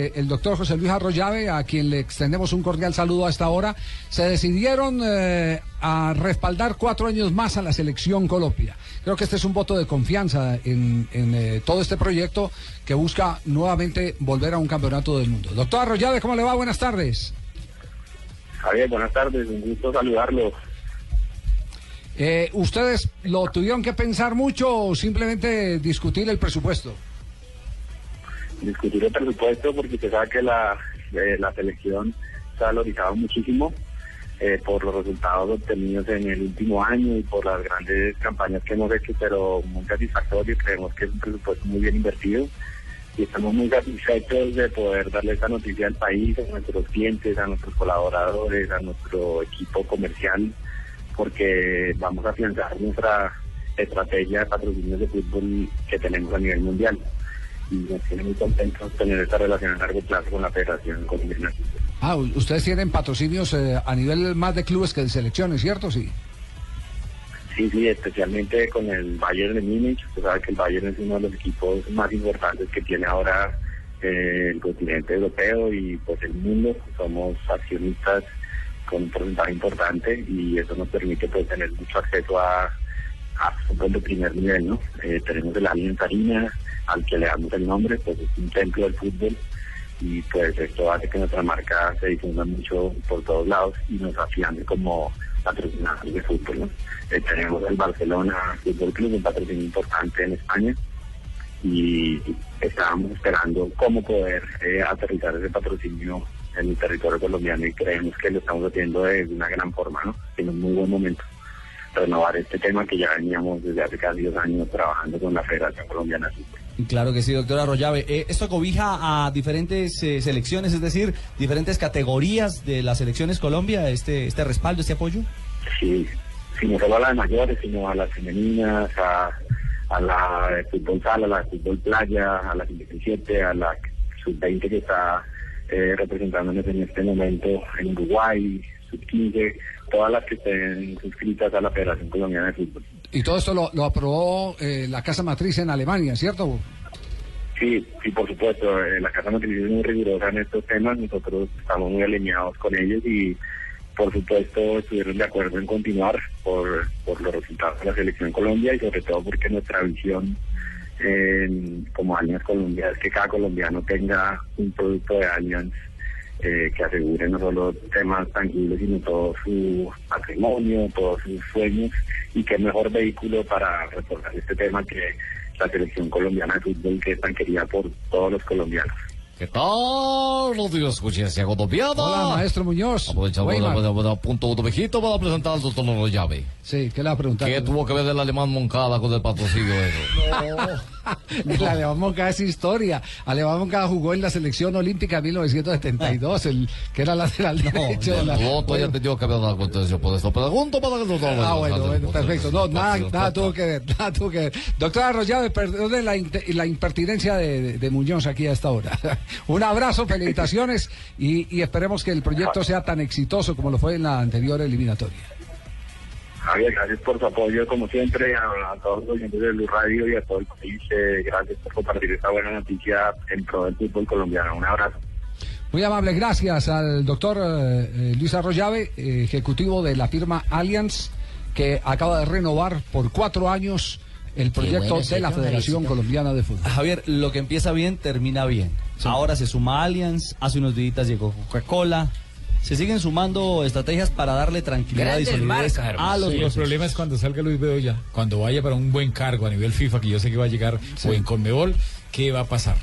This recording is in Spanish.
Eh, el doctor José Luis Arroyave, a quien le extendemos un cordial saludo a esta hora, se decidieron eh, a respaldar cuatro años más a la selección Colombia. Creo que este es un voto de confianza en, en eh, todo este proyecto que busca nuevamente volver a un campeonato del mundo. Doctor Arroyave, ¿cómo le va? Buenas tardes. Javier, buenas tardes, un gusto saludarlo. Eh, ¿Ustedes lo tuvieron que pensar mucho o simplemente discutir el presupuesto? Discutir el presupuesto porque se sabe que la, eh, la selección se ha valorizado muchísimo eh, por los resultados obtenidos en el último año y por las grandes campañas que hemos hecho, pero muy satisfactorio. Creemos que es un presupuesto muy bien invertido y estamos muy satisfechos de poder darle esta noticia al país, a nuestros clientes, a nuestros colaboradores, a nuestro equipo comercial, porque vamos a afianzar nuestra estrategia de patrocinios de fútbol que tenemos a nivel mundial y nos tiene muy contentos tener esta relación a largo plazo con la Federación Colombiana. Ah, ustedes tienen patrocinios eh, a nivel más de clubes que de selecciones, ¿cierto? Sí. Sí, sí, especialmente con el Bayern de Múnich. Usted sabe que el Bayern es uno de los equipos más importantes que tiene ahora eh, el continente europeo y pues el mundo. Somos accionistas con un porcentaje importante y eso nos permite pues tener mucho acceso a, a fútbol de primer nivel, ¿no? Eh, tenemos el Allianz Arena, al que le damos el nombre, pues es un templo del fútbol y pues esto hace que nuestra marca se difunda mucho por todos lados y nos afiande como patrocinadores de fútbol. ¿no? Eh, tenemos el Barcelona Fútbol Club, un patrocinio importante en España y estábamos esperando cómo poder eh, aterrizar ese patrocinio en el territorio colombiano y creemos que lo estamos haciendo de una gran forma, ¿no? en un muy buen momento renovar este tema que ya veníamos desde hace casi dos años trabajando con la Federación Colombiana. Claro que sí, doctora Arroyave. Eh, ¿Esto cobija a diferentes eh, selecciones, es decir, diferentes categorías de las selecciones Colombia, este, este respaldo, este apoyo? Sí, sí, no solo a las mayores, sino a las femeninas, a, a la de fútbol sala, a la de fútbol playa, a la 57, a la sub-20 que está eh, representándonos en este momento en Uruguay, sub-15, todas las que estén suscritas a la Federación Colombiana de Fútbol. Y todo esto lo, lo aprobó eh, la Casa Matriz en Alemania, ¿cierto? Sí, sí, por supuesto. eh, la Casa Matriz es muy rigurosa en estos temas. Nosotros estamos muy alineados con ellos y, por supuesto, estuvieron de acuerdo en continuar por, por los resultados de la Selección Colombia y, sobre todo, porque nuestra visión en- como Allianz Colombia es que cada colombiano tenga un producto de Allianz eh, que asegure no solo temas tangibles, sino todo su patrimonio, todos sus sueños, y qué mejor vehículo para reforzar este tema que la selección colombiana de fútbol, que es tan querida por todos los colombianos. ¿Qué tal? Los días, escuchencia colombiana. Hola, maestro Muñoz. Aprovechamos la- punto de viejito para presentar al doctor Llave. Sí, ¿qué le va a preguntar? ¿Qué tuvo que ver el alemán Moncada con el patrocinio de eso? El Alemán Moncada es historia. Alemán Moncada jugó en la selección olímpica en 1972, el, que era lateral derecho. de la- No, todavía tengo que haber dado eso por eso. Pregunto para que doctor Ah, bueno, bueno, perfecto. No, nada, nada tuvo que ver, nada tuvo que ver. Doctora Arroyave, perdone la, la impertinencia de, de- de Muñoz aquí a esta hora. Un abrazo, felicitaciones y, y esperemos que el proyecto sea tan exitoso como lo fue en la anterior eliminatoria. Javier, gracias por su apoyo, como siempre, a, a todos los oyentes de Blue Radio y a todo el país. eh, gracias por compartir esta buena noticia en pro del fútbol colombiano. Un abrazo. Muy amable, gracias al doctor eh, eh, Luis Arroyave, eh, ejecutivo de la firma Allianz, que acaba de renovar por cuatro años el proyecto bueno, de la Federación. Colombiana de Fútbol. Javier, lo que empieza bien, termina bien. Ahora se suma Allianz, hace unos días llegó Coca-Cola. Se siguen sumando estrategias para darle tranquilidad Grandes y solidez marcas, a los Sí, el problema es cuando salga Luis Bedoya, cuando vaya para un buen cargo a nivel FIFA, que yo sé que va a llegar, o en Conmebol, ¿qué va a pasar?